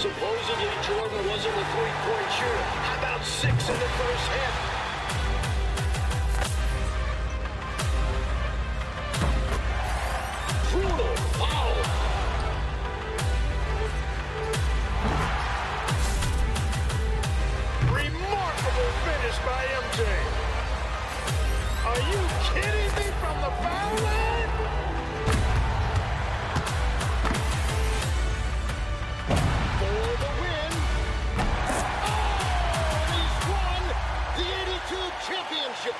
Supposedly Jordan wasn't a three-point shooter. How about six in the first half? Brutal foul. Remarkable finish by MJ. Are you kidding me from the foul line? Championship.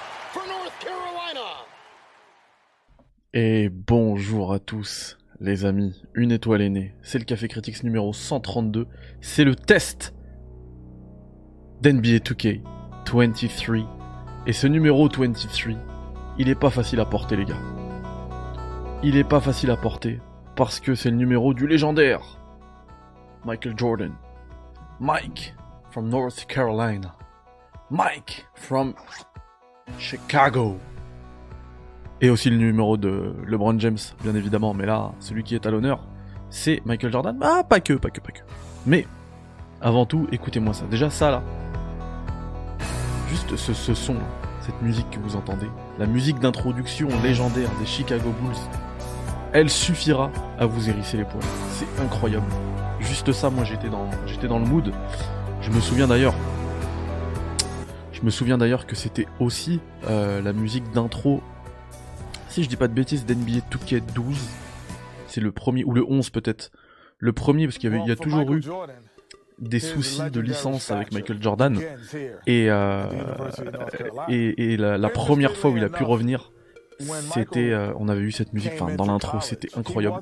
Et bonjour à tous, les amis. Une étoile est née. C'est le Café Critics numéro 132. C'est le test d'NBA 2K 23. Et ce numéro 23, il est pas facile à porter, les gars. Il est pas facile à porter parce que c'est le numéro du légendaire Michael Jordan. Mike from North Carolina. Mike from Chicago. Et aussi le numéro de LeBron James, bien évidemment, mais là, celui qui est à l'honneur, c'est Michael Jordan. Ah, pas que, pas que, pas que. Mais, avant tout, écoutez-moi ça. Déjà ça, là. Juste ce, son, cette musique que vous entendez, la musique d'introduction légendaire des Chicago Bulls, elle suffira à vous hérisser les poils. C'est incroyable. Juste ça, moi, j'étais dans le mood. Je me souviens d'ailleurs, je me souviens d'ailleurs que c'était aussi euh, la musique d'intro. Si je dis pas de bêtises, d'NBA 2K12, c'est le premier, ou le 11 peut-être. Le premier, parce qu'il y, a toujours eu des soucis de licence avec Michael Jordan. Et, euh, et, et la, la première fois où il a pu revenir, c'était, euh, on avait eu cette musique, enfin dans l'intro, c'était incroyable,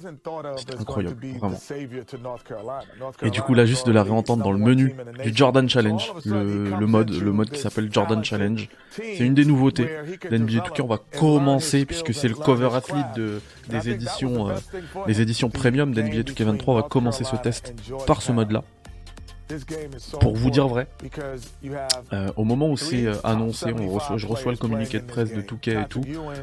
c'était incroyable, vraiment. Et du coup là, juste de la réentendre dans le menu du Jordan Challenge, le, le mode, le mode qui s'appelle Jordan Challenge, c'est une des nouveautés d'NBA 2K. On va commencer puisque c'est le cover athlete de, des éditions, euh, des éditions premium d'NBA 2K23. On va commencer ce test par ce mode-là. Pour vous dire vrai, euh, au moment où c'est euh, annoncé, on reçoit, je reçois le communiqué de presse de Touquet et tout,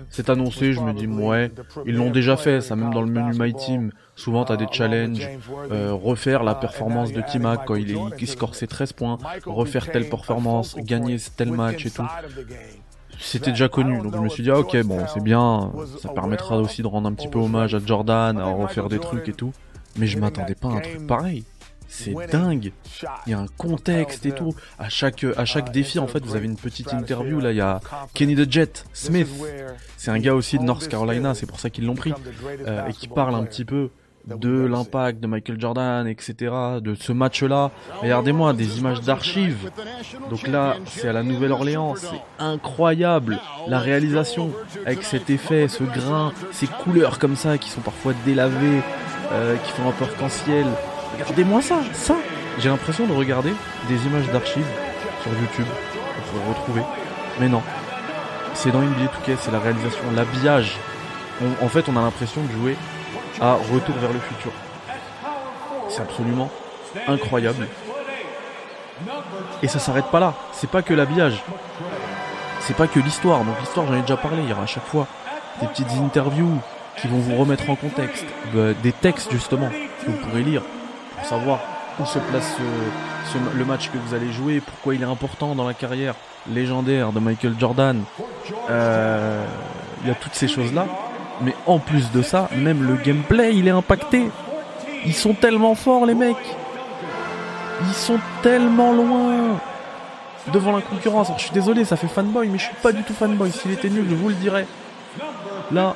c'est annoncé, je me dis ouais, ils l'ont déjà fait, ça même dans le menu My Team, souvent t'as des challenges, euh, refaire la performance de Timac quand il, est, il score ses 13 points, refaire telle performance, gagner tel match et tout. C'était déjà connu, donc je me suis dit ah, ok bon c'est bien, ça permettra aussi de rendre un petit peu hommage à Jordan, à refaire des trucs et tout, mais je m'attendais pas à un truc pareil. C'est dingue. Il y a un contexte et tout. À chaque, à chaque défi, en fait, vous avez une petite interview. Là, il y a Kenny the Jet Smith. C'est un gars aussi de North Carolina, c'est pour ça qu'ils l'ont pris. Euh, et qui parle un petit peu de l'impact de Michael Jordan, etc. De ce match-là. Regardez-moi, des images d'archives. Donc là, c'est à la Nouvelle-Orléans. C'est incroyable. La réalisation avec cet effet, ce grain, ces couleurs comme ça qui sont parfois délavées, euh, qui font un peu arc-en-ciel. Regardez-moi ça, ça J'ai l'impression de regarder des images d'archives sur YouTube pour retrouver. Mais non. C'est dans NBA 2K, c'est la réalisation, l'habillage. En fait, on a l'impression de jouer à Retour vers le futur. C'est absolument incroyable. Et ça s'arrête pas là. C'est pas que l'habillage. C'est pas que l'histoire. Donc l'histoire, j'en ai déjà parlé. Il y aura à chaque fois des petites interviews qui vont vous remettre en contexte. de- des textes, justement, que vous pourrez lire pour savoir où se place ce- ce- le match que vous allez jouer, pourquoi il est important dans la carrière légendaire de Michael Jordan. Euh, Il y a toutes ces choses-là. Mais en plus de ça, même le gameplay, il est impacté. Ils sont tellement forts, les mecs. Ils sont tellement loin devant la concurrence. Alors, je suis désolé, ça fait fanboy, mais je suis pas du tout fanboy. S'il était nul, je vous le dirais. Là,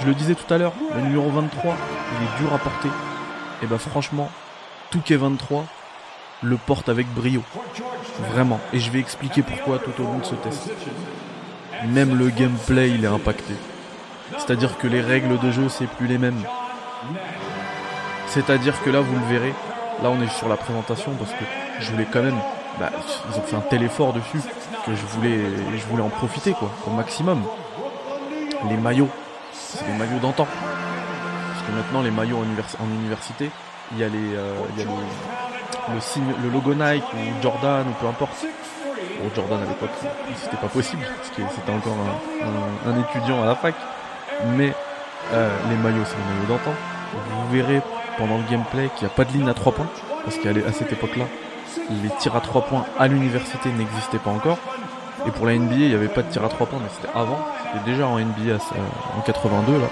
je le disais tout à l'heure, le numéro 23, il est dur à porter. Et bah franchement, Touquet 23 le porte avec brio. Vraiment. Et je vais expliquer pourquoi tout au long de ce test. Même le gameplay, il est impacté. C'est-à-dire que les règles de jeu, c'est plus les mêmes. C'est-à-dire que là, vous le verrez, là on est sur la présentation parce que je voulais quand même, bah, ils ont fait un tel effort dessus que je voulais, je voulais en profiter quoi, au maximum. Les maillots, c'est des maillots d'antan. Maintenant les maillots en, univers- en université, il y a les, euh, il y a le, le signe, le logo Nike ou Jordan ou peu importe. Bon, Jordan à l'époque, c'était pas possible parce que c'était encore un, étudiant à la fac. Mais euh, les maillots, c'est les maillots d'antan. Vous verrez pendant le gameplay qu'il n'y a pas de ligne à 3 points. parce qu'à cette époque-là, les tirs à 3 points à l'université n'existaient pas encore. Et pour la NBA, il n'y avait pas de tir à 3 points, mais c'était avant. C'était déjà en NBA ce- en 82 là.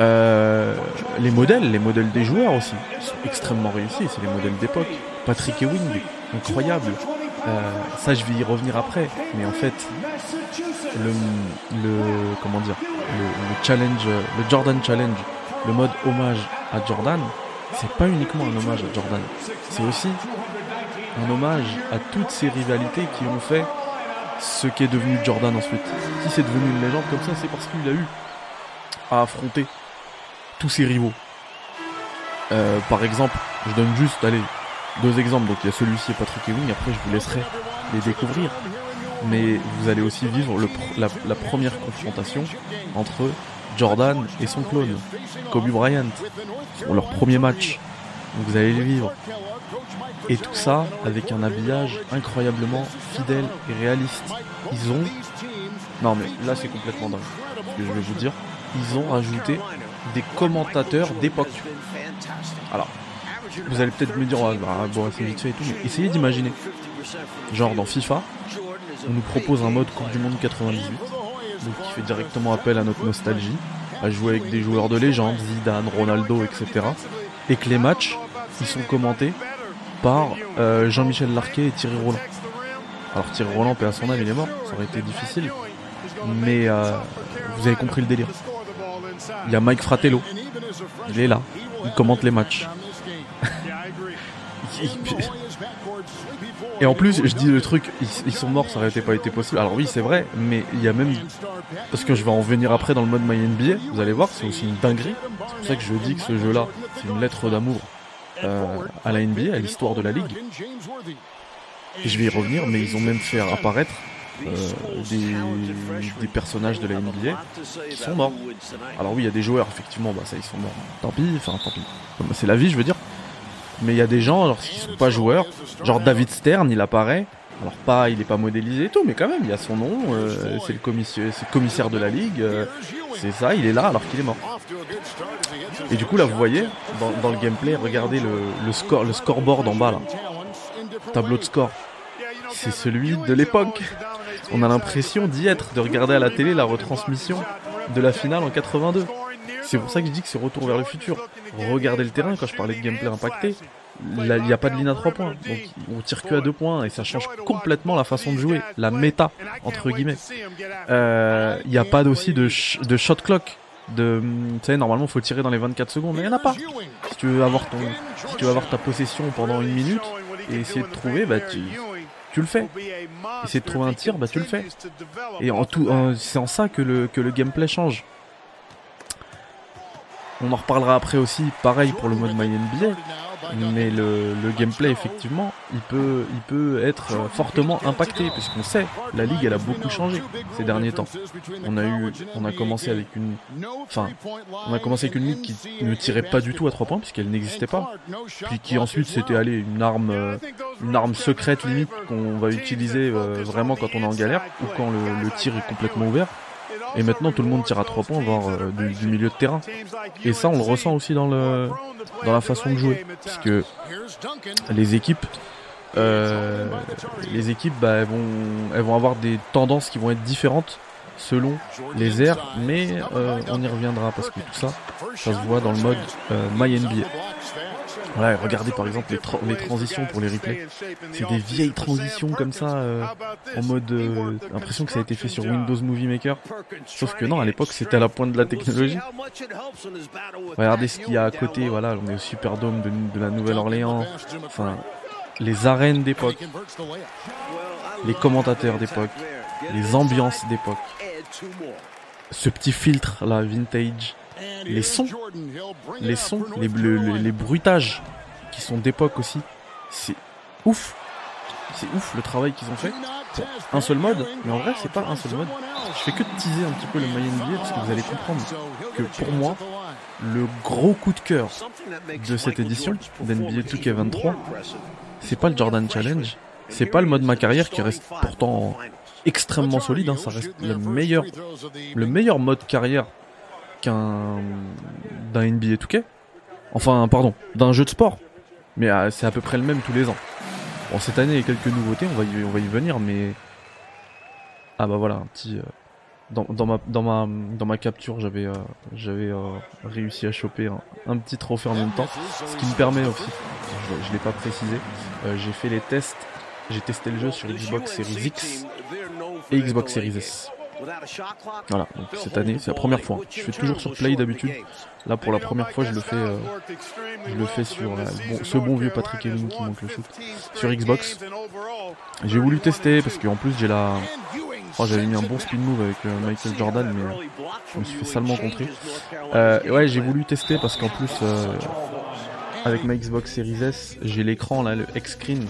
Euh, les modèles, les modèles des joueurs aussi, sont extrêmement réussis. C'est les modèles d'époque. Patrick Ewing, incroyable. Euh, ça, je vais y revenir après. Mais en fait, le, le comment dire, le, le challenge, le Jordan Challenge, le mode hommage à Jordan, c'est pas uniquement un hommage à Jordan. C'est aussi un hommage à toutes ces rivalités qui ont fait ce qu'est devenu Jordan ensuite. Si c'est devenu une légende comme ça, c'est parce qu'il a eu à affronter ses rivaux. Euh, par exemple, je donne juste, allez, deux exemples. Donc il y a celui-ci et Patrick Ewing. Après, je vous laisserai les découvrir. Mais vous allez aussi vivre la, première confrontation entre Jordan et son clone, Kobe Bryant, pour leur premier match. Vous allez les vivre. Et tout ça avec un habillage incroyablement fidèle et réaliste. Ils ont... Non mais là c'est complètement dingue. Je vais vous dire. Ils ont rajouté des commentateurs d'époque. Alors, vous allez peut-être me dire, ouais, bah, bon, c'est vite fait et tout, mais essayez d'imaginer. Genre dans FIFA, on nous propose un mode Coupe du Monde 98, donc qui fait directement appel à notre nostalgie, à jouer avec des joueurs de légende, Zidane, Ronaldo, etc. Et que les matchs, ils sont commentés par euh, Jean-Michel Larquet et Thierry Roland. Alors Thierry Roland, paix à son âme, il est mort, ça aurait été difficile. Mais euh, vous avez compris le délire. Il y a Mike Fratello, il est là, il commente les matchs. Et en plus, je dis le truc, ils, sont morts, ça aurait été pas été possible. Alors oui, c'est vrai, mais il y a même parce que je vais en venir après dans le mode My NBA. Vous allez voir, c'est aussi une dinguerie. C'est pour ça que je dis que ce jeu-là, c'est une lettre d'amour euh, à la NBA, à l'histoire de la ligue. Et je vais y revenir, mais ils ont même fait apparaître des, des personnages de la NBA qui sont morts. Alors oui, il y a des joueurs, effectivement, bah ça ils sont morts. Tant pis, enfin tant pis. C'est la vie, je veux dire. Mais il y a des gens, alors qui sont pas joueurs, genre David Stern, il apparaît. Alors pas, il est pas modélisé et tout, mais quand même, il a son nom. euh, c'est le commissaire, de la ligue. euh, c'est ça, il est là alors qu'il est mort. Et du coup là, vous voyez dans, dans le gameplay, regardez le, le score, le scoreboard en bas là, tableau de score. C'est celui de l'époque. On a l'impression d'y être, de regarder à la télé la retransmission de la finale en 82. C'est pour ça que je dis que c'est retour vers le futur. Regardez le terrain quand je parlais de gameplay impacté. Il n'y a pas de ligne à 3 points. Donc on tire que à 2 points et ça change complètement la façon de jouer, la méta entre guillemets. Euh, Il n'y a pas aussi de, sh- de shot clock. De, tu sais, normalement faut tirer dans les 24 secondes, mais il n'y en a pas. Si tu veux avoir ton, si tu veux avoir ta possession pendant une minute et essayer de trouver, bah tu, tu le fais. Essayer de trouver un tir, bah tu le fais. Et en tout, c'est en ça que le, que le gameplay change. On en reparlera après aussi, pareil pour le mode My NBA, mais le, le gameplay effectivement, il peut, il peut être euh, fortement impacté puisqu'on sait, la ligue elle a beaucoup changé ces derniers temps. On a eu, on a commencé avec une, enfin, on a commencé avec une ligue qui ne tirait pas du tout à 3 points puisqu'elle n'existait pas, puis qui ensuite c'était allé une arme, euh, une arme secrète limite qu'on va utiliser euh, vraiment quand on est en galère ou quand le, le tir est complètement ouvert. Et maintenant tout le monde tire à 3 points, voire euh, du, milieu de terrain. Et ça, on le ressent aussi dans le dans la façon de jouer, parce que les équipes, euh, les équipes, bah, elles vont elles vont avoir des tendances qui vont être différentes selon les airs, mais euh, on y reviendra parce que tout ça, ça se voit dans le mode My NBA. Voilà, regardez par exemple les, tra- les transitions pour les replays. C'est des vieilles transitions comme ça, euh, en mode euh, l'impression que ça a été fait sur Windows Movie Maker. Sauf que non, à l'époque c'était à la pointe de la technologie. Regardez ce qu'il y a à côté, voilà, on est au Superdome de, de la Nouvelle-Orléans. Enfin, les arènes d'époque, les commentateurs d'époque, les ambiances d'époque, ce petit filtre là, vintage, les sons, les sons, les, le- le- les bruitages qui sont d'époque aussi. C'est ouf. C'est ouf le travail qu'ils ont fait pour un seul mode. Mais en vrai, c'est pas un seul mode. Je fais que teaser un petit peu le My NBA parce que vous allez comprendre que pour moi, le gros coup de cœur de cette édition d'NBA 2K23, c'est pas le Jordan Challenge, c'est pas le mode ma carrière qui reste pourtant extrêmement solide, hein, ça reste le meilleur, le meilleur mode carrière d'un NBA 2K Enfin, pardon, d'un jeu de sport. Mais euh, c'est à peu près le même tous les ans. Bon, cette année, il y a quelques nouveautés, on va y, venir, mais... Ah bah voilà, un petit... euh, Dans, dans, ma, dans, ma, dans ma capture, j'avais euh, réussi à choper un, petit trophée en même temps. Ce qui me permet aussi, je, je l'ai pas précisé, j'ai fait les tests, j'ai testé le jeu sur Xbox Series X et Xbox Series S. Voilà, donc cette année, c'est la première fois. Je fais toujours sur Play d'habitude. Là, pour la première fois, je le fais, euh, je le fais sur ce bon vieux Patrick Ewing qui manque le shoot sur Xbox. J'ai voulu tester parce qu'en plus j'ai la, oh, j'avais mis un bon spin move avec euh, Michael Jordan, mais je me suis fait salement contrer. Euh, ouais, j'ai voulu tester parce qu'en plus, avec ma Xbox Series S, j'ai l'écran là, le X-Screen,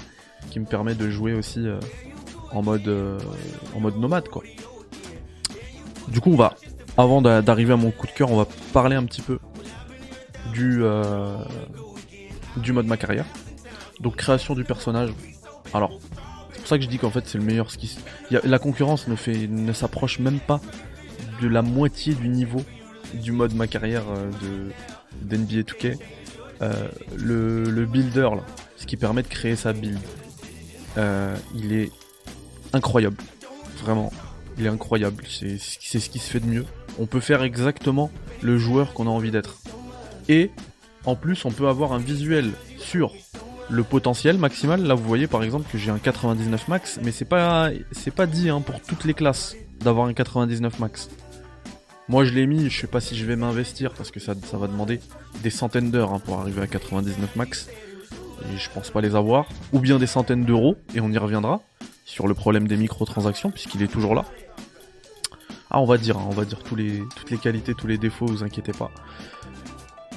qui me permet de jouer aussi en mode, en mode nomade quoi. Du coup, on va, avant d'a- d'arriver à mon coup de cœur, on va parler un petit peu du, euh, du mode ma carrière. Donc création du personnage. Alors, c'est pour ça que je dis qu'en fait c'est le meilleur ski. La concurrence ne fait, ne s'approche même pas de la moitié du niveau du mode ma carrière euh, de d'NBA 2K. Euh, le, le builder là, ce qui permet de créer sa build, euh, il est incroyable, vraiment, il est incroyable. C'est ce qui se fait de mieux. On peut faire exactement le joueur qu'on a envie d'être. Et en plus, on peut avoir un visuel sur le potentiel maximal. Là, vous voyez par exemple que j'ai un 99 max, mais c'est pas c'est pas dit hein, pour toutes les classes d'avoir un 99 max. Moi, je l'ai mis. Je sais pas si je vais m'investir parce que ça, ça va demander des centaines d'heures hein, pour arriver à 99 max. Et je pense pas les avoir. Ou bien des centaines d'euros. Et on y reviendra sur le problème des microtransactions puisqu'il est toujours là. Ah, on va dire, hein, on va dire toutes les qualités, tous les défauts. Vous inquiétez pas.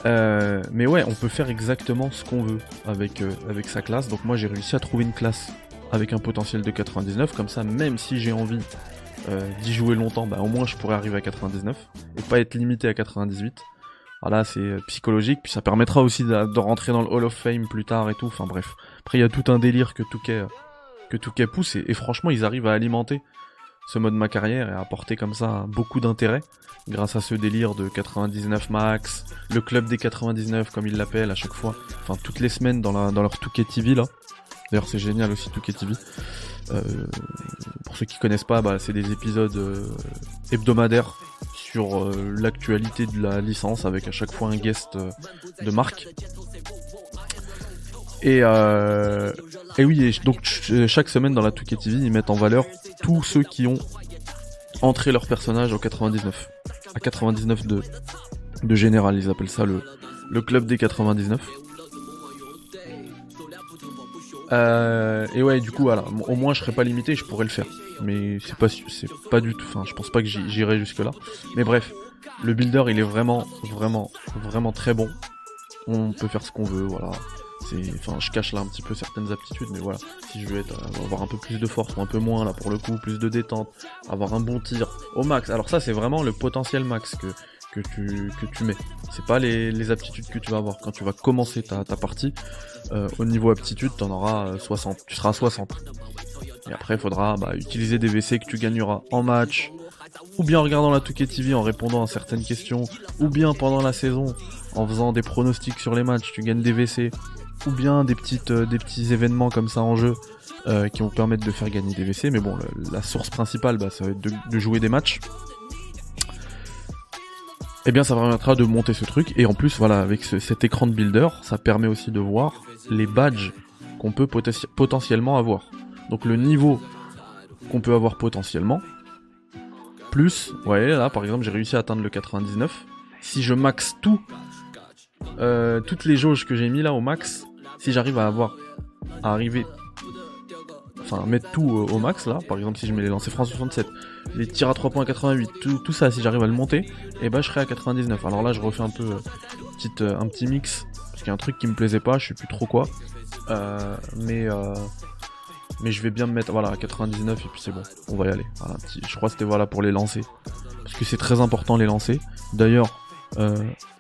Euh, mais ouais, on peut faire exactement ce qu'on veut avec, euh, avec sa classe. Donc moi j'ai réussi à trouver une classe avec un potentiel de 99. Comme ça, même si j'ai envie euh, d'y jouer longtemps, bah, au moins je pourrais arriver à 99 et pas être limité à 98. Voilà, c'est psychologique, puis ça permettra aussi de, rentrer dans le Hall of Fame plus tard et tout. Enfin bref, après il y a tout un délire que Touquet que Touquet pousse et franchement ils arrivent à alimenter ce mode ma carrière et à apporter comme ça beaucoup d'intérêt grâce à ce délire de 99 max, le club des 99 comme ils l'appellent à chaque fois, enfin toutes les semaines dans, leur Touquet TV là. D'ailleurs c'est génial aussi Touquet TV. Euh, pour ceux qui connaissent pas, bah, c'est des épisodes euh, hebdomadaires sur euh, l'actualité de la licence avec à chaque fois un guest de marque. Et, euh, et oui, et donc ch- chaque semaine dans la Touquet TV, ils mettent en valeur tous ceux qui ont entré leur personnage au 99. À 99 de, général, ils appellent ça le, le club des 99. Euh, et ouais, du coup, voilà, au moins je serais pas limité, je pourrais le faire. Mais c'est pas, c'est pas du tout, enfin, je pense pas que j'irai jusque là. Mais bref, le builder, il est vraiment, vraiment, vraiment très bon. On peut faire ce qu'on veut, voilà. Enfin, je cache là un petit peu certaines aptitudes, mais voilà. Si je veux être, avoir un peu plus de force ou un peu moins là pour le coup, plus de détente, avoir un bon tir au max. Alors ça, c'est vraiment le potentiel max que que tu que tu mets. C'est pas les, aptitudes que tu vas avoir quand tu vas commencer ta, ta partie. Euh, au niveau aptitude, t'en auras euh, 60. Tu seras à 60. Et après, il faudra bah, utiliser des WC que tu gagneras en match, ou bien en regardant la Touquet TV en répondant à certaines questions, ou bien pendant la saison en faisant des pronostics sur les matchs, tu gagnes des WC, ou bien des petites euh, des petits événements comme ça en jeu euh, qui vont permettre de faire gagner des WC. Mais bon, la source principale, bah, ça va être de, jouer des matchs. Eh bien, ça permettra de monter ce truc. Et en plus, voilà, avec ce- cet écran de builder, ça permet aussi de voir les badges qu'on peut poten- potentiellement avoir. Donc le niveau qu'on peut avoir potentiellement, plus, ouais, là par exemple, j'ai réussi à atteindre le 99. Si je max tout, euh, toutes les jauges que j'ai mis là au max, si j'arrive à avoir, à arriver, enfin, à mettre tout euh, au max là, par exemple, si je mets les lancers francs 67, les tirs à 3 points à 88, tout, ça, si j'arrive à le monter, et ben je serai à 99. Alors là, je refais un peu euh, petite, un petit mix, parce qu'il y a un truc qui me plaisait pas, je sais plus trop quoi. Mais mais je vais bien me mettre voilà à 99 et puis c'est bon, on va y aller. Je crois que c'était voilà pour les lancer, parce que c'est très important les lancer. D'ailleurs, euh,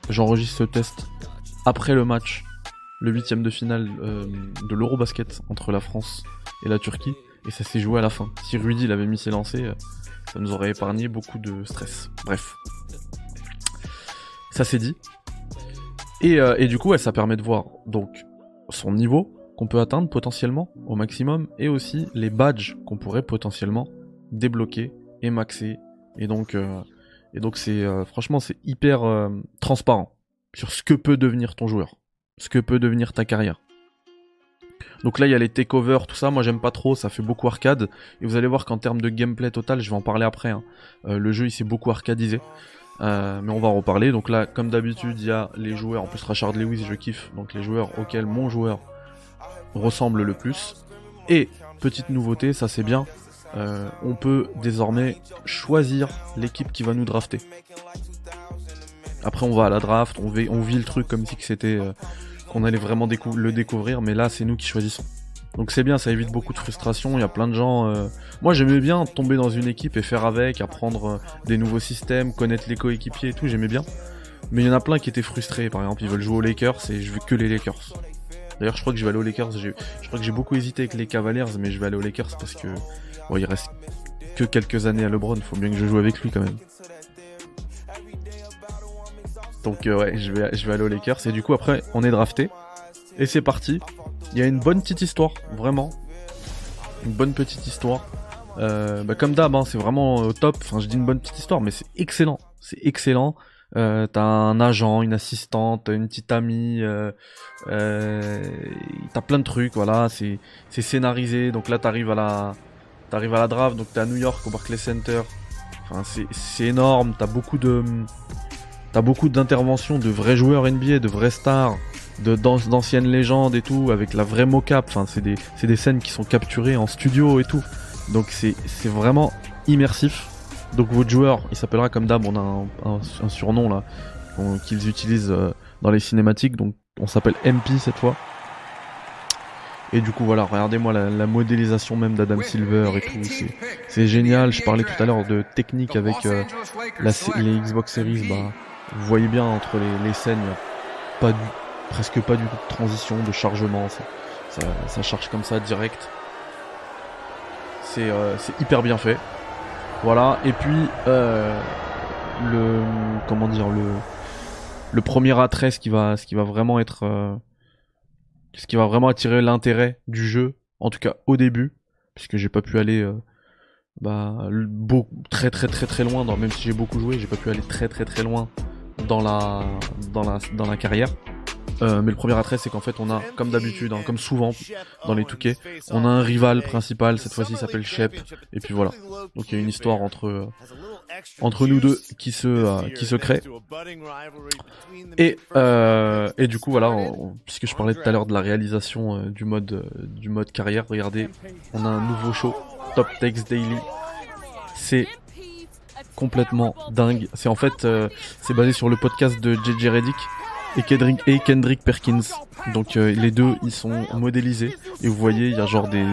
j'enregistre ce test après le match, le huitième de finale euh, de l'Eurobasket entre la France et la Turquie, et ça s'est joué à la fin. Si Rudy il avait mis ses lancers, euh, ça nous aurait épargné beaucoup de stress. Bref, ça c'est dit. Et, euh, et du coup, ça permet de voir donc son niveau qu'on peut atteindre potentiellement au maximum et aussi les badges qu'on pourrait potentiellement débloquer et maxer. Et donc, euh, et donc c'est euh, franchement c'est hyper euh, transparent sur ce que peut devenir ton joueur, ce que peut devenir ta carrière. Donc là il y a les takeovers, tout ça, moi j'aime pas trop, ça fait beaucoup arcade. Et vous allez voir qu'en termes de gameplay total, je vais en parler après. hein, euh, le jeu il s'est beaucoup arcadisé. Mais on va en reparler. Donc là, comme d'habitude, il y a les joueurs. En plus, Rashard Lewis, je kiffe. Donc les joueurs auxquels mon joueur ressemble le plus. Et petite nouveauté, ça c'est bien. Euh, on peut désormais choisir l'équipe qui va nous drafter. Après, on va à la draft, on vit, le truc comme si c'était euh, qu'on allait vraiment le découvrir, mais là, c'est nous qui choisissons. Donc c'est bien, ça évite beaucoup de frustration. Il y a plein de gens. euh, Moi, j'aimais bien tomber dans une équipe et faire avec, apprendre des nouveaux systèmes, connaître les coéquipiers et tout. J'aimais bien. Mais il y en a plein qui étaient frustrés. Par exemple, ils veulent jouer aux Lakers et je veux que les Lakers. D'ailleurs, je crois que je vais aller aux Lakers. Je crois que j'ai beaucoup hésité avec les Cavaliers, mais je vais aller aux Lakers parce que bon, il reste que quelques années à LeBron. Faut bien que je joue avec lui quand même. Donc euh, ouais, je vais, je vais aller aux Lakers. Et du coup, après, on est drafté. Et c'est parti. Il y a une bonne petite histoire, vraiment. Une bonne petite histoire. Euh, bah, comme d'hab, hein, c'est vraiment au top. Enfin, je dis une bonne petite histoire, mais c'est excellent. C'est excellent. Euh, t'as un agent, une assistante, une petite amie. Euh, euh, t'as plein de trucs, voilà. C'est scénarisé. Donc là, t'arrives à la t'arrives à la draft. Donc t'es à New York au Barclays Center. Enfin, c'est énorme. T'as beaucoup de T'as beaucoup d'interventions de vrais joueurs NBA, de vrais stars, de d'an- d'anciennes légendes et tout, avec la vraie mocap. Enfin, c'est des, c'est des scènes qui sont capturées en studio et tout. Donc c'est, c'est vraiment immersif. Donc votre joueur, il s'appellera comme d'hab, on a un, un- un surnom là qu'ils utilisent euh, dans les cinématiques. Donc on s'appelle MP cette fois. Et du coup voilà, regardez-moi la, la modélisation même d'Adam Silver et tout. C'est, génial. Je parlais tout à l'heure de technique avec euh, la, les Xbox Series. Bah, vous voyez bien entre les, les scènes, pas du, presque pas du tout de transition, de chargement. Ça, ça, ça charge comme ça direct. C'est euh, c'est hyper bien fait. Voilà. Et puis euh, le comment dire le le premier attrait, ce qui va ce qui va vraiment être euh, ce qui va vraiment attirer l'intérêt du jeu, en tout cas au début, puisque j'ai pas pu aller euh, bah, beau- très très très très loin, dans, même si j'ai beaucoup joué, j'ai pas pu aller très très très loin dans la dans la dans la carrière. Euh, mais le premier attrait, c'est qu'en fait, on a, comme d'habitude, hein, comme souvent dans les Touquets, on a un rival principal. Cette fois-ci, il s'appelle Shep. Et puis voilà. Donc il y a une histoire entre euh, entre nous deux qui se euh, qui se crée. Et et du coup voilà, puisque je parlais tout à l'heure de la réalisation du mode du mode carrière, regardez, on a un nouveau show, Top Text Daily. C'est complètement dingue. C'est en fait, c'est basé sur le podcast de JJ Reddick et Kendrick, et Kendrick Perkins. Donc euh, les deux, ils sont modélisés et vous voyez, il y a genre des,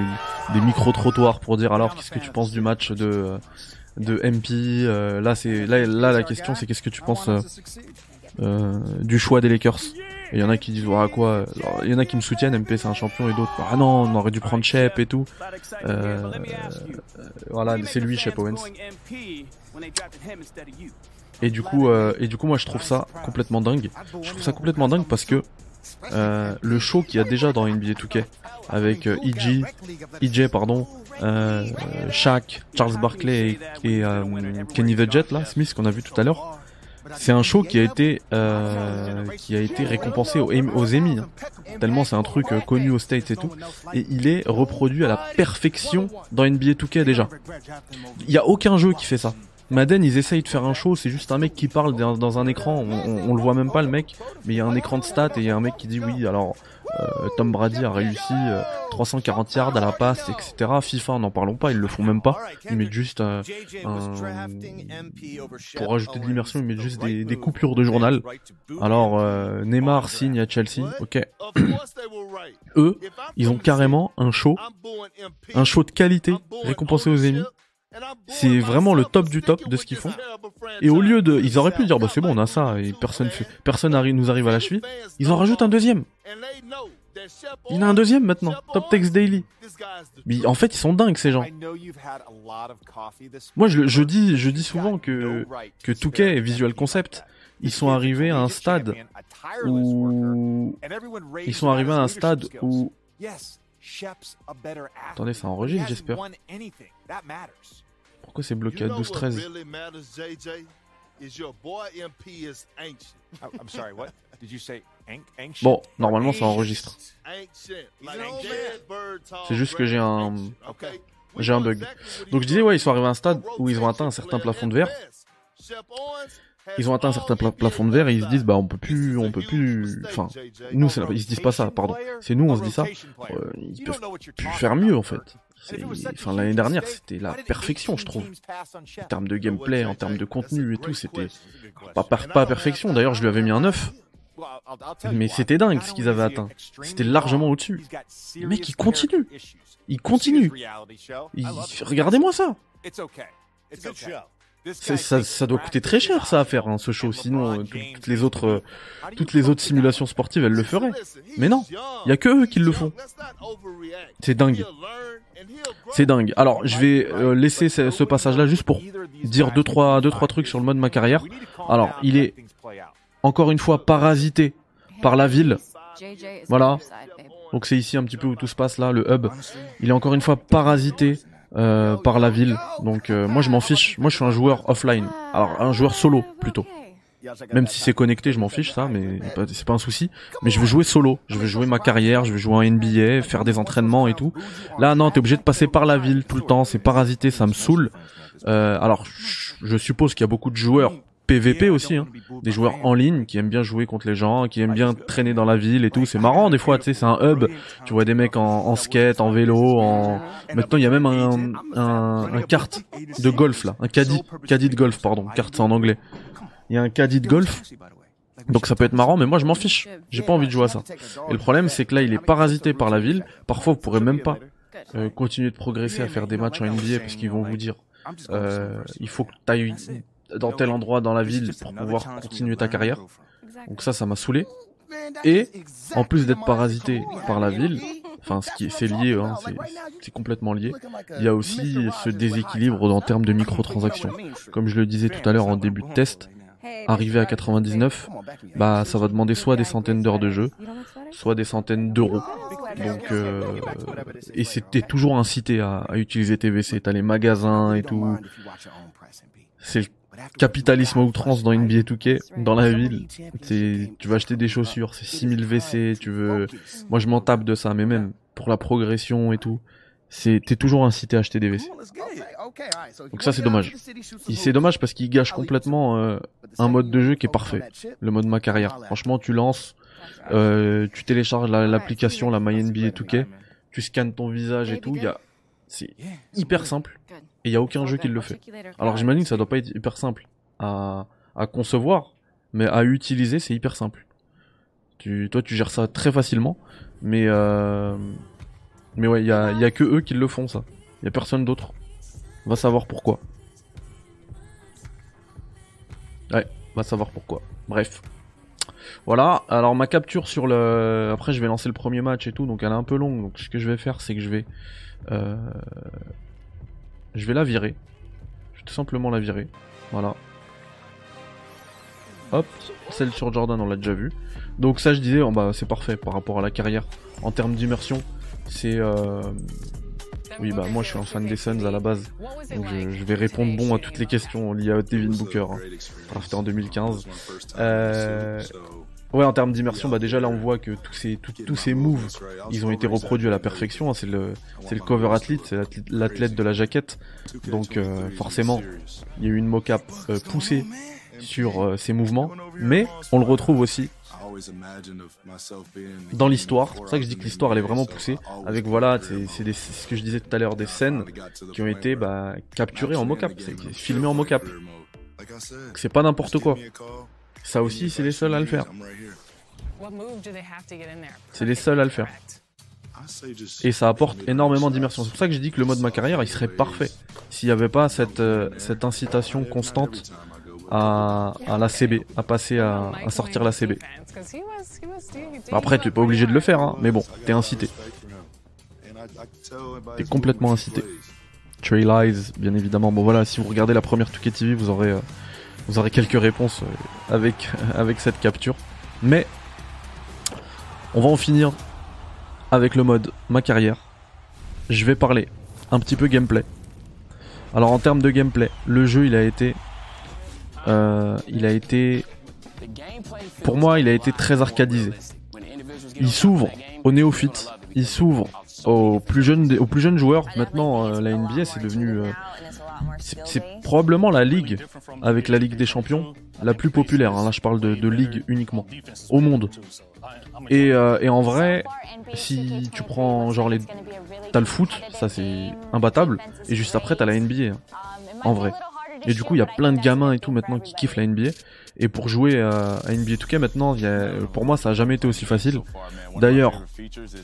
des micro trottoirs pour dire alors qu'est-ce que tu penses du match de de MP. euh, là c'est là là la question c'est qu'est-ce que tu penses euh, du choix des Lakers? Il y en a qui disent voilà quoi, alors, il y en a qui me soutiennent, MP c'est un champion et d'autres ah non on aurait dû prendre Shep et tout. Voilà c'est lui Shep Owens. Et du coup, euh, et du coup, moi, je trouve ça complètement dingue. Je trouve ça complètement dingue parce que euh, le show qu'il y a déjà dans NBA 2K avec euh, EJ, pardon, euh, Shaq, Charles Barkley et, et, euh, Kenny Jet, là, Smith, qu'on a vu tout à l'heure. C'est un show qui a été qui a été récompensé aux, aux Emmy, hein. tellement c'est un truc connu aux States et tout, et il est reproduit à la perfection dans NBA 2K déjà. Il y a aucun jeu qui fait ça. Madden, ils essayent de faire un show, c'est juste un mec qui parle dans, un écran, on, le voit même pas le mec, mais il y a un écran de stats et il y a un mec qui dit oui, alors euh, Tom Brady a réussi euh, 340 yards à la passe, etc. FIFA, n'en parlons pas, ils le font même pas, ils mettent juste euh, un- pour rajouter de l'immersion, ils mettent juste des, coupures de journal. Alors euh, Neymar signe à Chelsea, ok. Eux, ils ont carrément un show, un show de qualité récompensé aux Emmy. C'est vraiment le top du top de ce qu'ils font. Et au lieu de, ils auraient pu dire bah c'est bon on a ça et personne personne arrive, nous arrive à la cheville. Ils en rajoutent un deuxième. Il y en a un deuxième maintenant. Top Text Daily. Mais en fait ils sont dingues ces gens. Moi je, je dis je dis souvent que que Touquet et Visual Concept ils sont arrivés à un stade où ils sont arrivés à un stade où Attendez, ça enregistre, j'espère. Pourquoi c'est bloqué à 12-13 Bon, normalement ça enregistre. C'est juste que j'ai un j'ai un bug. Donc je disais ouais, ils sont arrivés à un stade où ils ont atteint un certain plafond de verre. Ils ont atteint un certain plafond de verre et ils se disent bah on peut plus on peut plus enfin nous c'est ils se disent pas ça pardon. C'est nous on se dit ça. Euh, ils peuvent plus faire mieux en fait. Enfin, l'année dernière, c'était la perfection, je trouve. En termes de gameplay, en termes de contenu et tout, c'était pas, pas perfection. D'ailleurs, je lui avais mis un 9. Mais c'était dingue ce qu'ils avaient atteint. C'était largement au-dessus. Les mecs, ils continuent. Ils continuent. Regardez-moi ça. Ça, ça, doit coûter très cher ça à faire hein, ce show, sinon euh, toutes les autres euh, toutes les autres simulations sportives elles le feraient. Mais non, il y a que eux qui le font. C'est dingue. C'est dingue. Alors je vais euh, laisser ce, ce passage là juste pour dire deux trois deux trois trucs sur le mode ma carrière. Alors il est encore une fois parasité par la ville. Voilà. Donc c'est ici un petit peu où tout se passe là, le hub. Il est encore une fois parasité euh, par la ville. Donc euh, moi je m'en fiche. Moi je suis un joueur offline. Alors un joueur solo plutôt. Même si c'est connecté, je m'en fiche ça, mais c'est pas un souci. Mais je veux jouer solo. Je veux jouer ma carrière. Je veux jouer en NBA, faire des entraînements et tout. Là non, t'es obligé de passer par la ville tout le temps. C'est parasité, ça me saoule. Euh, alors je suppose qu'il y a beaucoup de joueurs PVP aussi, hein. des joueurs en ligne qui aiment bien jouer contre les gens, qui aiment bien traîner dans la ville et tout. C'est marrant des fois, tu sais, c'est un hub. Tu vois des mecs en, skate, en vélo, en. Maintenant, il y a même un, un, un kart de golf là, un caddie, caddie de golf, pardon, carte c'est en anglais. Il y a un caddie de golf. Donc ça peut être marrant, mais moi je m'en fiche. J'ai pas envie de jouer à ça. Et le problème, c'est que là, il est parasité par la ville. Parfois, vous pourrez même pas euh, continuer de progresser à faire des matchs en NBA parce qu'ils vont vous dire, euh, il faut que tu ailles dans tel endroit dans la ville pour pouvoir continuer ta carrière. Donc ça, ça m'a saoulé. Et en plus d'être parasité par la ville, enfin ce qui c'est lié, hein, c'est complètement lié. Il y a aussi ce déséquilibre en termes de microtransactions. Comme je le disais tout à l'heure en début de test, arrivé à 99, bah ça va demander soit des centaines d'heures de jeu, soit des centaines d'euros. Donc euh, et c'était toujours incité à, à utiliser TVC. T'as les magasins et tout. C'est le capitalisme outrance dans NBA 2K, dans la ville. Tu vas acheter des chaussures, c'est 6000 WC, tu veux... Moi je m'en tape de ça, mais même pour la progression et tout, c'est t'es toujours incité à acheter des WC. Donc ça c'est dommage. C'est dommage parce qu'il gâche complètement euh, un mode de jeu qui est parfait, le mode ma carrière. Franchement, tu lances, euh, tu télécharges l'application, la, My NBA 2K, tu scannes ton visage et tout, il y a c'est hyper simple. Et il y a aucun jeu qui le fait. Alors j'imagine que ça doit pas être hyper simple à, à concevoir, mais à utiliser c'est hyper simple. Tu, toi tu gères ça très facilement, mais euh, mais ouais il y a, y a que eux qui le font ça. Il a personne d'autre. Va savoir pourquoi. Ouais, va savoir pourquoi. Bref. Voilà, alors ma capture sur le... Après je vais lancer le premier match et tout, donc elle est un peu longue. Donc ce que je vais faire, c'est que je vais... Euh... Je vais la virer. Je vais tout simplement la virer. Voilà. Hop, celle sur Jordan on l'a déjà vu. Donc ça je disais, oh, bah, c'est parfait par rapport à la carrière. En termes d'immersion, c'est... Euh... Oui bah moi je suis un fan des Suns à la base. Je, vais répondre bon à toutes les questions liées à Devin Booker. Hein. en 2015. Euh... Ouais, en termes d'immersion, bah déjà là on voit que tous ces ces moves, ils ont été reproduits à la perfection. Hein. C'est le cover athlete, c'est l'athlète de la jaquette. Donc euh, forcément, il y a eu une mocap euh, poussée sur ces mouvements, mais on le retrouve aussi dans l'histoire. C'est pour ça que je dis que l'histoire elle est vraiment poussée. Avec voilà, c'est ce que je disais tout à l'heure, des scènes qui ont été bah, capturées en mocap, filmées en mocap. C'est pas n'importe quoi. Ça aussi, c'est les seuls à le faire. C'est les seuls à le faire. Et ça apporte énormément d'immersion. C'est pour ça que j'ai dit que le mode ma carrière, il serait parfait. S'il n'y avait pas cette, euh, cette incitation constante à, la CB, à passer à, sortir la CB. après, tu n'es pas obligé de le faire, hein, mais bon, t'es incité. T'es complètement incité. Trey Lies, bien évidemment. Bon voilà, si vous regardez la première 2K TV, vous aurez, euh, vous aurez quelques réponses euh, avec, avec cette capture. Mais on va en finir avec le mode ma carrière. Je vais parler un petit peu gameplay. Alors en termes de gameplay, le jeu il a été, euh, il a été, pour moi il a été très arcadisé. Il s'ouvre aux néophytes, il s'ouvre aux plus jeunes, aux plus jeunes joueurs. Maintenant euh, la NBA c'est devenu, euh, c'est probablement la ligue avec la Ligue des Champions la plus populaire. Hein. Là je parle de, de ligue uniquement au monde. Et, euh, et, en vrai, si tu prends genre les, t'as le foot, ça c'est imbattable, et juste après t'as la NBA, hein, en vrai. Et du coup, il y a plein de gamins et tout maintenant qui kiffent la NBA. Et pour jouer à, NBA 2K maintenant, pour moi, ça a jamais été aussi facile. D'ailleurs,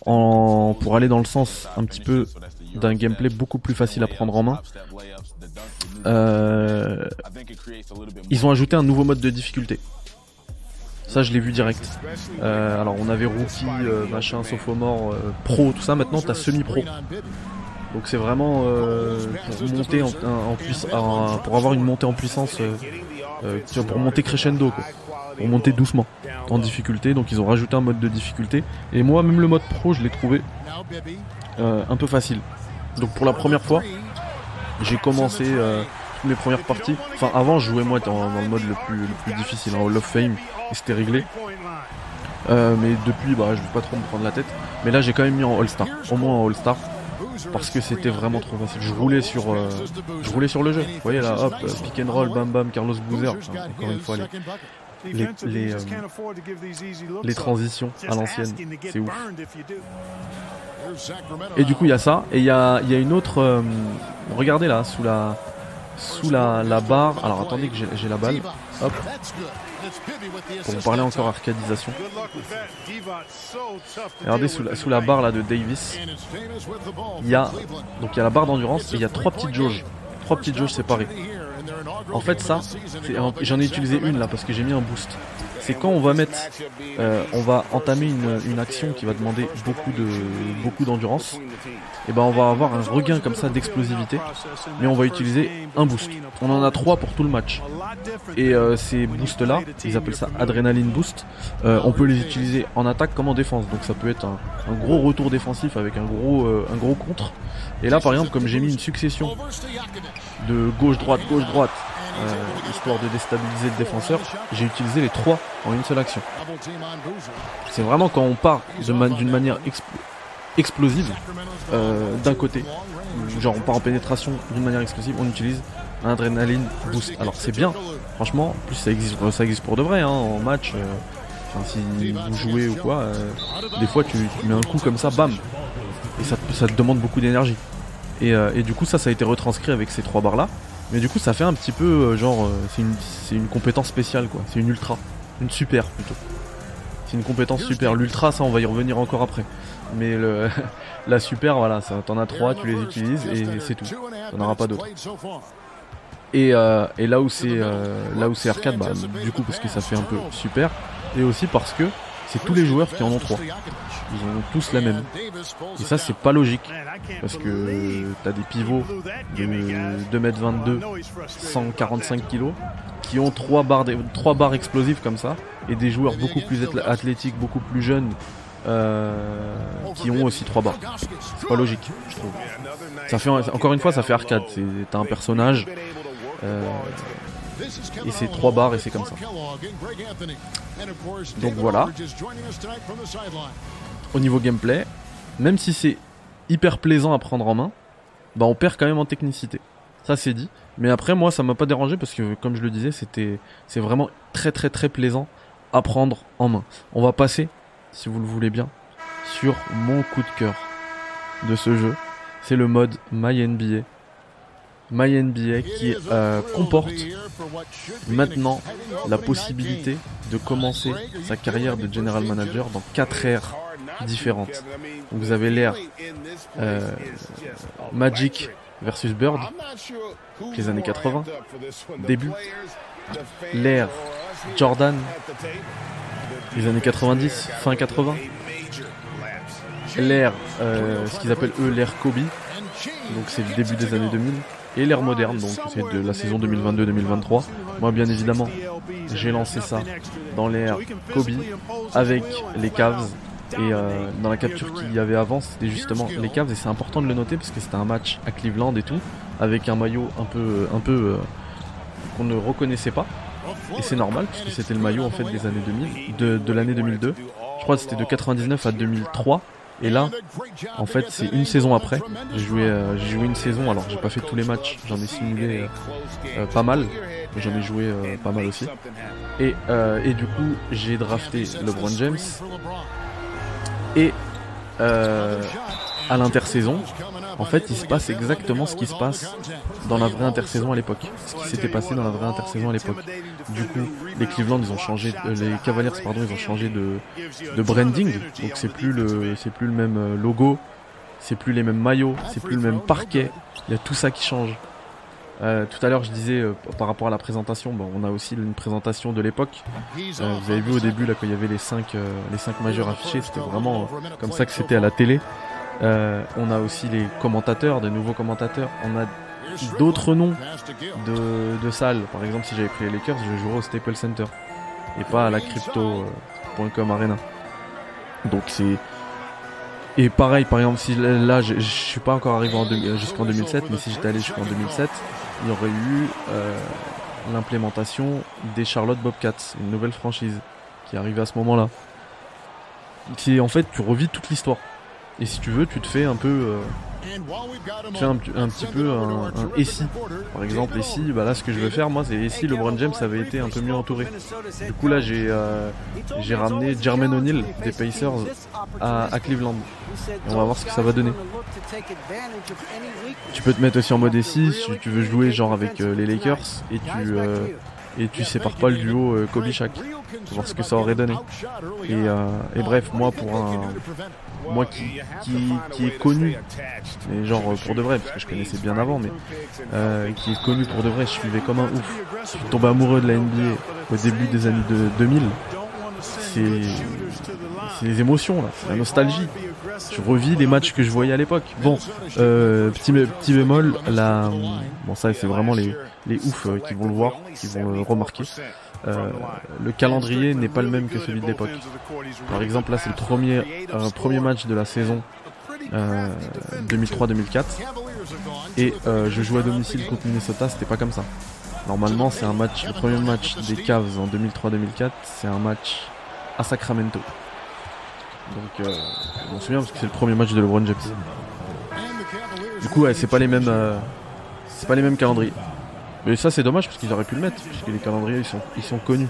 pour aller dans le sens un petit peu d'un gameplay beaucoup plus facile à prendre en main, euh, ils ont ajouté un nouveau mode de difficulté. Ça, je l'ai vu direct. Euh, alors, on avait rookie, euh, machin, sophomore, pro, tout ça. Maintenant, t'as semi-pro. Donc, c'est vraiment euh, pour en, pour avoir une montée en puissance, pour monter crescendo, quoi. Pour monter doucement en difficulté. Donc, ils ont rajouté un mode de difficulté. Et moi, même le mode pro, je l'ai trouvé un peu facile. Donc, pour la première fois, j'ai commencé mes premières parties. Enfin, avant, je jouais moi dans, le mode le plus, le plus difficile, en Hall of Fame c'était réglé. Euh, mais depuis, bah, je vais pas trop me prendre la tête. Mais là, j'ai quand même mis en All-Star, au moins en All-Star, parce que c'était vraiment trop facile. Je roulais sur, euh, je roulais sur le jeu. Vous voyez là, hop, pick and roll, bam bam, Carlos Boozer. encore une fois, les, les, euh, les, transitions à l'ancienne, c'est ouf. Et du coup, il y a ça, et il y a, y a, une autre. regardez là, sous la, sous la, la barre. Alors attendez que j'ai la balle. Hop. Pour vous parler encore arcadisation. Regardez sous la, barre là de Davis. Il y a donc il y a la barre d'endurance et il y a trois petites jauges. Trois petites jauges séparées. En fait ça, j'en ai utilisé une là parce que j'ai mis un boost c'est quand on va mettre, euh, on va entamer une, action qui va demander beaucoup de beaucoup d'endurance, et ben on va avoir un regain comme ça d'explosivité, mais on va utiliser un boost. On en a trois pour tout le match. Et euh, ces boosts là, ils appellent ça adrénaline boost. Euh, on peut les utiliser en attaque comme en défense, donc ça peut être un, gros retour défensif avec un gros un gros contre. Et là par exemple, comme j'ai mis une succession de gauche droite gauche droite euh, histoire de déstabiliser le défenseur, j'ai utilisé les trois en une seule action. C'est vraiment quand on part d'une manière explosive euh, d'un côté, genre on part en pénétration d'une manière explosive, on utilise un adrénaline boost. Alors c'est bien, franchement, plus ça existe, ça existe pour de vrai hein, en match. Euh, si vous jouez ou quoi, des fois tu, mets un coup comme ça, bam, et ça, ça te demande beaucoup d'énergie. Et, et, du coup ça ça a été retranscrit avec ces trois barres là mais du coup, ça fait un petit peu euh, genre, euh, c'est une, une, compétence spéciale quoi. C'est une ultra, une super plutôt. C'est une compétence super. L'ultra, ça, on va y revenir encore après. Mais le, la super, voilà, t'en as trois, tu les utilises et c'est tout. T'en auras pas d'autres. Et, euh, et, là où c'est là où c'est arcade, bah, du coup parce que ça fait un peu super, et aussi parce que c'est tous les joueurs qui en ont trois. Ils ont tous la même. Et ça, c'est pas logique. Parce que t'as des pivots de 2m22, 145 kg, qui ont trois barres, trois barres explosives comme ça, et des joueurs beaucoup plus athlétiques, beaucoup plus jeunes, euh, qui ont aussi trois barres. C'est pas logique, je trouve. Ça fait, encore une fois, ça fait arcade. T'as un personnage. Euh, et c'est trois barres et c'est comme ça. Donc voilà. Au niveau gameplay, même si c'est hyper plaisant à prendre en main, bah on perd quand même en technicité. Ça c'est dit. Mais après moi ça m'a pas dérangé parce que comme je le disais c'était c'est vraiment très très très plaisant à prendre en main. On va passer, si vous le voulez bien, sur mon coup de cœur de ce jeu. C'est le mode My NBA MyNBA qui euh, comporte maintenant la possibilité de commencer sa carrière de general manager dans quatre ères différentes. vous avez l'ère euh, Magic versus Bird, les années 80, début. L'ère Jordan, les années 90, fin 80. L'ère, euh, ce qu'ils appellent eux l'ère Kobe, donc c'est le début des années 2000 et l'ère moderne, donc c'est de la saison 2022-2023. Moi, bien évidemment, j'ai lancé ça dans l'ère Kobe avec les Cavs. Et euh, dans la capture qu'il y avait avant, c'était justement les Cavs, et c'est important de le noter parce que c'était un match à Cleveland et tout, avec un maillot un peu, un peu euh, qu'on ne reconnaissait pas. Et c'est normal puisque c'était le maillot en fait des années 2000, de, de l'année 2002. Je crois que c'était de 99 à 2003. Et là, en fait, c'est une saison après. J'ai joué, euh, j'ai joué une saison. Alors, j'ai pas fait tous les matchs. J'en ai simulé euh, euh, pas mal. J'en ai joué euh, pas mal aussi. Et, euh, et du coup, j'ai drafté LeBron James. Et euh, à l'intersaison, en fait, il se passe exactement ce qui se passe dans la vraie intersaison à l'époque. Ce qui s'était passé dans la vraie intersaison à l'époque. Du coup, les Cleveland, ils ont changé, euh, les Cavaliers, pardon, ils ont changé de, de branding. Donc c'est plus le, c'est plus le même euh, logo, c'est plus les mêmes maillots, c'est plus le même parquet. Il y a tout ça qui change. Euh, tout à l'heure, je disais euh, par rapport à la présentation, bon, on a aussi une présentation de l'époque. Euh, vous avez vu au début là quand il y avait les cinq, euh, les cinq majeurs affichés, c'était vraiment euh, comme ça que c'était à la télé. Euh, on a aussi les commentateurs, de nouveaux commentateurs. On a d'autres noms de, salles. Par exemple, si j'avais pris les Lakers, je jouerais au Staples Center et pas à la crypto.com arena. Donc c'est et pareil, par exemple, si là, je, suis pas encore arrivé jusqu'en 2007, mais si j'étais allé jusqu'en 2007, il y aurait eu euh, l'implémentation des Charlotte Bobcats, une nouvelle franchise qui est arrivée à ce moment-là. C'est en fait, tu revis toute l'histoire. Et si tu veux, tu te fais un peu, euh, tu fais un, petit- un petit peu un, un et si. Par exemple, et si, bah là, ce que je veux faire, moi, c'est et si LeBron James avait été un peu mieux entouré. Du coup, là, j'ai euh, j'ai ramené Jermaine O'Neal des Pacers à, à Cleveland. Et on va voir ce que ça va donner. Tu peux te mettre aussi en mode SI si tu veux jouer genre avec euh, les Lakers et tu et tu sépares pas le duo euh, pour voir ce que ça aurait donné. Et, euh, et bref, moi pour un moi qui qui, qui est connu mais genre euh, pour de vrai parce que je connaissais bien avant mais euh, qui est connu pour de vrai, je suivais comme un ouf. Je suis tombé amoureux de la NBA au début des années de 2000. C'est les émotions là, la nostalgie. Je revis les matchs que je voyais à l'époque. Bon, euh, petit, bé- petit bémol, bon ça c'est vraiment les, les euh, qui vont le voir, qui vont le remarquer. Euh, le calendrier n'est pas le même que celui de l'époque. Par exemple là c'est le premier, premier match de la saison euh, 2003-2004 et euh, je joue à domicile contre Minnesota, c'était pas comme ça. Normalement c'est un match, le premier match des Cavs en 2003-2004, c'est un match à Sacramento. Donc euh, je m'en parce que c'est le premier match de LeBron James. Du coup, ouais, c'est pas les mêmes, euh, c'est pas les mêmes calendriers. Mais ça, c'est dommage parce qu'ils auraient pu le mettre, puisque les calendriers ils sont, ils sont connus.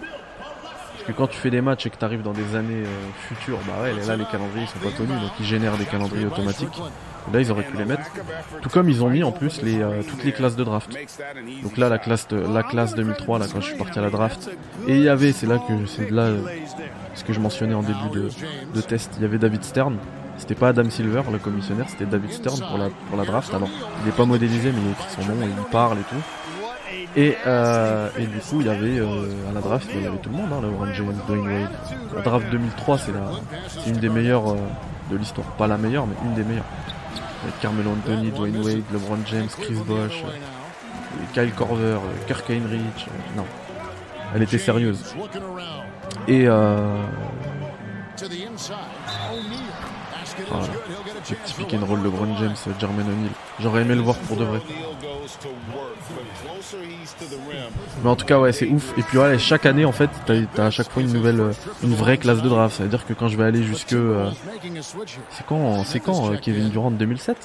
Parce que quand tu fais des matchs et que tu arrives dans des années euh, futures, bah ouais, là les calendriers ils sont pas connus, donc ils génèrent des calendriers automatiques. Là, ils auraient pu les mettre. Tout comme ils ont mis en plus les, euh, toutes les classes de draft. Donc là, la classe, de, la classe 2003, là, quand je suis parti à la draft, et il y avait, c'est là que c'est là ce que je mentionnais en début de, test, il y avait David Stern. C'était pas Adam Silver, le commissionnaire, c'était David Stern pour la, pour la draft. Alors, il n'est pas modélisé, mais il écrit son nom, et il parle et tout. Et, euh, et du coup, il y avait euh, à la draft, il y avait tout le monde, hein, LeBron James, Dwayne Wade. La draft 2003, c'est une des meilleures de l'histoire. Pas la meilleure, mais une des meilleures. Avec Carmelo Anthony, Dwayne Wade, LeBron James, Chris Bosh, euh, Kyle Korver, euh, Kirk Heinrich. euh, non, elle était sérieuse. Et euh, voilà. Le petit pick and roll LeBron James, Jermaine O'Neal. J'aurais aimé le voir pour de vrai. Mais en tout cas, ouais, c'est ouf. Et puis voilà, chaque année, en fait, t'as as à chaque fois une nouvelle, euh, une vraie classe de draft. Ça veut dire que quand je vais aller jusque, euh, c'est quand, c'est quand euh, Kevin Durant 2007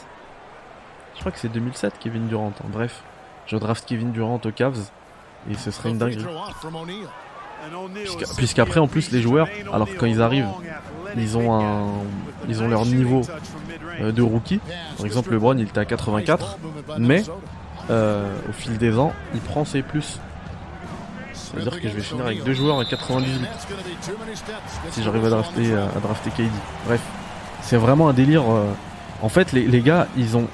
Je crois que c'est 2007 Kevin Durant. hein. Bref, je draft Kevin Durant aux Cavs et ce serait une dinguerie. Puisqu'après, en plus, les joueurs, alors quand ils arrivent, ils ont un, ils ont leur niveau euh, de rookie. Par exemple, LeBron, il était à 84, mais euh, au fil des ans, il prend ses plus. Ça veut dire que je vais finir avec deux joueurs à 98 si j'arrive à drafter, euh, KD. Bref, c'est vraiment un délire. En fait, les, gars, ils ont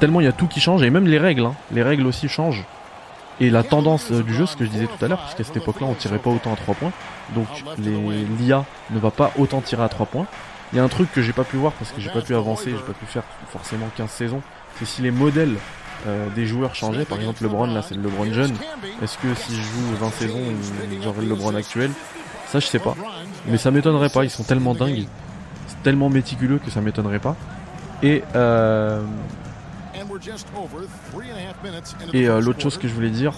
tellement il y a tout qui change et même les règles. hein. Les règles aussi changent. Et la tendance du jeu, ce que je disais tout à l'heure, puisqu'à cette époque-là, on tirait pas autant à 3 points. Donc l'IA ne va pas autant tirer à 3 points. Il y a un truc que j'ai pas pu voir parce que j'ai pas pu avancer, j'ai pas pu faire forcément 15 saisons. C'est si les modèles euh, des joueurs changeaient. Par exemple, LeBron, là, c'est le LeBron jeune. Est-ce que si je joue 20 saisons, j'aurai le LeBron actuel? Ça, je sais pas. Mais ça m'étonnerait pas. Ils sont tellement dingues, c'est tellement méticuleux que ça m'étonnerait pas. Et euh, et euh, l'autre chose que je voulais dire.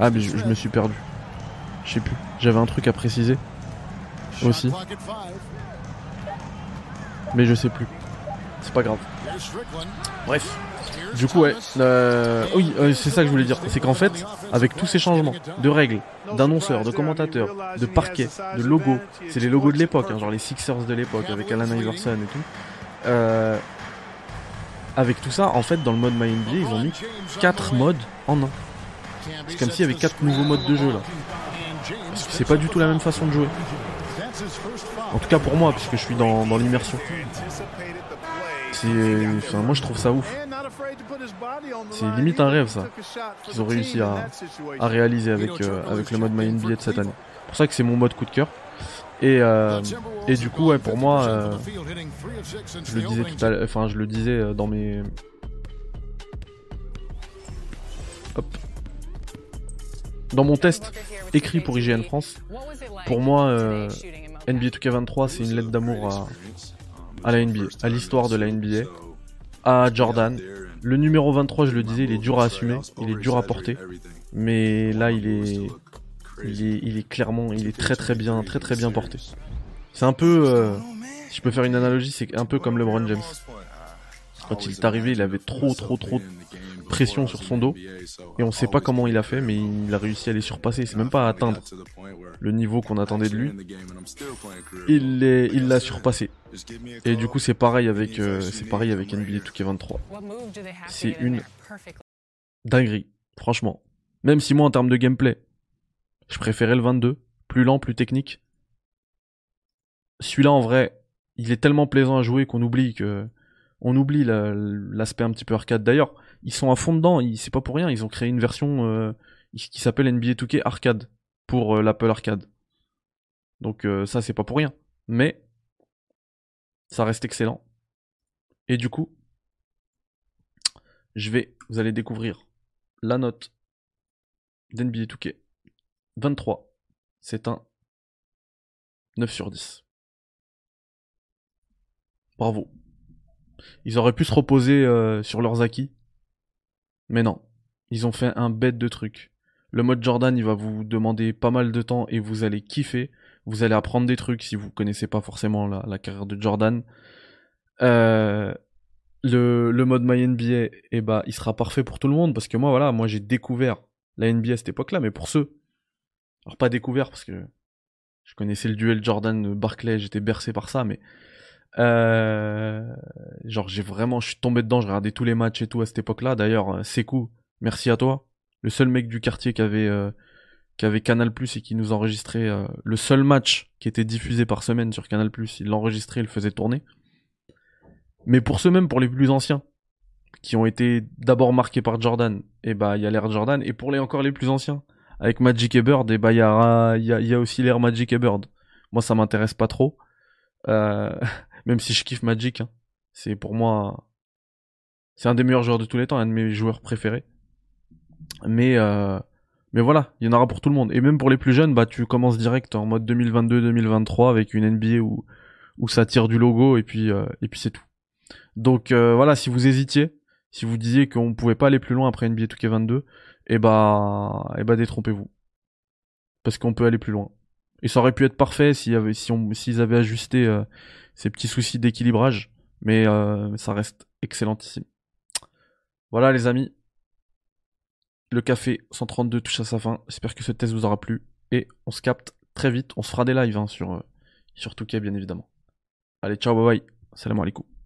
Ah, mais je, je me suis perdu. Je sais plus. J'avais un truc à préciser aussi. Mais je sais plus. C'est pas grave. Bref. Du coup, ouais. Euh, oui, euh, c'est ça que je voulais dire. C'est qu'en fait, avec tous ces changements de règles, d'annonceurs, de commentateurs, de parquets, de logos, c'est les logos de l'époque, hein, genre les Sixers de l'époque avec Alan Iverson et tout. Euh, avec tout ça, en fait, dans le mode MyNBA, ils ont mis 4 modes en un. C'est comme s'il y avait 4 nouveaux modes de jeu là. C'est pas du tout la même façon de jouer. En tout cas pour moi, puisque je suis dans, dans l'immersion. Moi je trouve ça ouf. C'est limite un rêve ça qu'ils ont réussi à, à réaliser avec, euh, avec le mode MyNBA de cette année. C'est pour ça que c'est mon mode coup de cœur. Et, euh, et du coup, pour moi, euh, je le disais tout à enfin, je le disais dans mes. Dans mon test écrit pour IGN France, pour moi, NBA 2K23, c'est une lettre d'amour à, la NBA, à l'histoire de la NBA, à Jordan. Le numéro 23, je le disais, il est dur à assumer, il est dur à porter, mais là, il est, il est, il est clairement, il est très très bien, très très bien porté. C'est un peu, euh, si je peux faire une analogie, c'est un peu comme LeBron James. Quand il est arrivé, il avait trop trop trop pression sur son dos et on sait pas comment il a fait, mais il a réussi à les surpasser. C'est même pas à atteindre le niveau qu'on attendait de lui. Il l'a surpassé. Et du coup, c'est pareil avec, euh, c'est pareil avec NBA 2K23. C'est une dinguerie, franchement. Même si moi, en termes de gameplay, je préférais le 22, plus lent, plus technique. Celui-là, en vrai, il est tellement plaisant à jouer qu'on oublie que, on oublie l'aspect un petit peu arcade. D'ailleurs, ils sont à fond dedans. C'est pas pour rien. Ils ont créé une version euh, qui s'appelle NBA 2K Arcade pour euh, l'Apple Arcade. Donc euh, ça, c'est pas pour rien. Mais ça reste excellent. Et du coup, je vais, vous allez découvrir la note d'NBA 2K. 23. C'est un 9 sur 10. Bravo. Ils auraient pu se reposer sur leurs acquis. Mais non. Ils ont fait un bête de truc. Le mode Jordan, il va vous demander pas mal de temps et vous allez kiffer. Vous allez apprendre des trucs si vous connaissez pas forcément la, carrière de Jordan. Euh, le, le mode MyNBA, eh bah, il sera parfait pour tout le monde parce que moi, voilà, moi j'ai découvert la NBA à cette époque-là, mais pour ceux, alors pas découvert parce que je connaissais le duel Jordan-Barclay, j'étais bercé par ça, mais genre j'ai vraiment, je suis tombé dedans, je regardais tous les matchs et tout à cette époque-là. D'ailleurs, euh, Sekou, merci à toi, le seul mec du quartier qui avait euh, qui avait Canal Plus et qui nous enregistrait euh, le seul match qui était diffusé par semaine sur Canal Plus. Il l'enregistrait, il le faisait tourner. Mais pour ceux même, pour les plus anciens, qui ont été d'abord marqués par Jordan, et bah il y a l'ère Jordan. Et pour les encore les plus anciens, avec Magic et Bird, et bah il y a, y, y a aussi l'ère Magic et Bird. Moi ça m'intéresse pas trop. Euh, même si je kiffe Magic, hein. c'est pour moi, c'est un des meilleurs joueurs de tous les temps, un de mes joueurs préférés. Mais euh, mais voilà, il y en aura pour tout le monde. Et même pour les plus jeunes, bah tu commences direct en mode 2022-2023 avec une NBA où où ça tire du logo et puis euh, puis c'est tout. Donc euh, voilà, si vous hésitiez, si vous disiez qu'on pouvait pas aller plus loin après NBA 2K22, et bah et bah détrompez-vous. Parce qu'on peut aller plus loin. Et ça aurait pu être parfait s'ils avaient ajusté euh, ces petits soucis d'équilibrage, mais euh, ça reste excellentissime. Voilà les amis. Le café 132 touche à sa fin. J'espère que ce test vous aura plu. Et on se capte très vite. On se fera des lives hein, sur, euh, sur Touquet, bien évidemment. Allez, ciao, bye bye. Salam alaikum.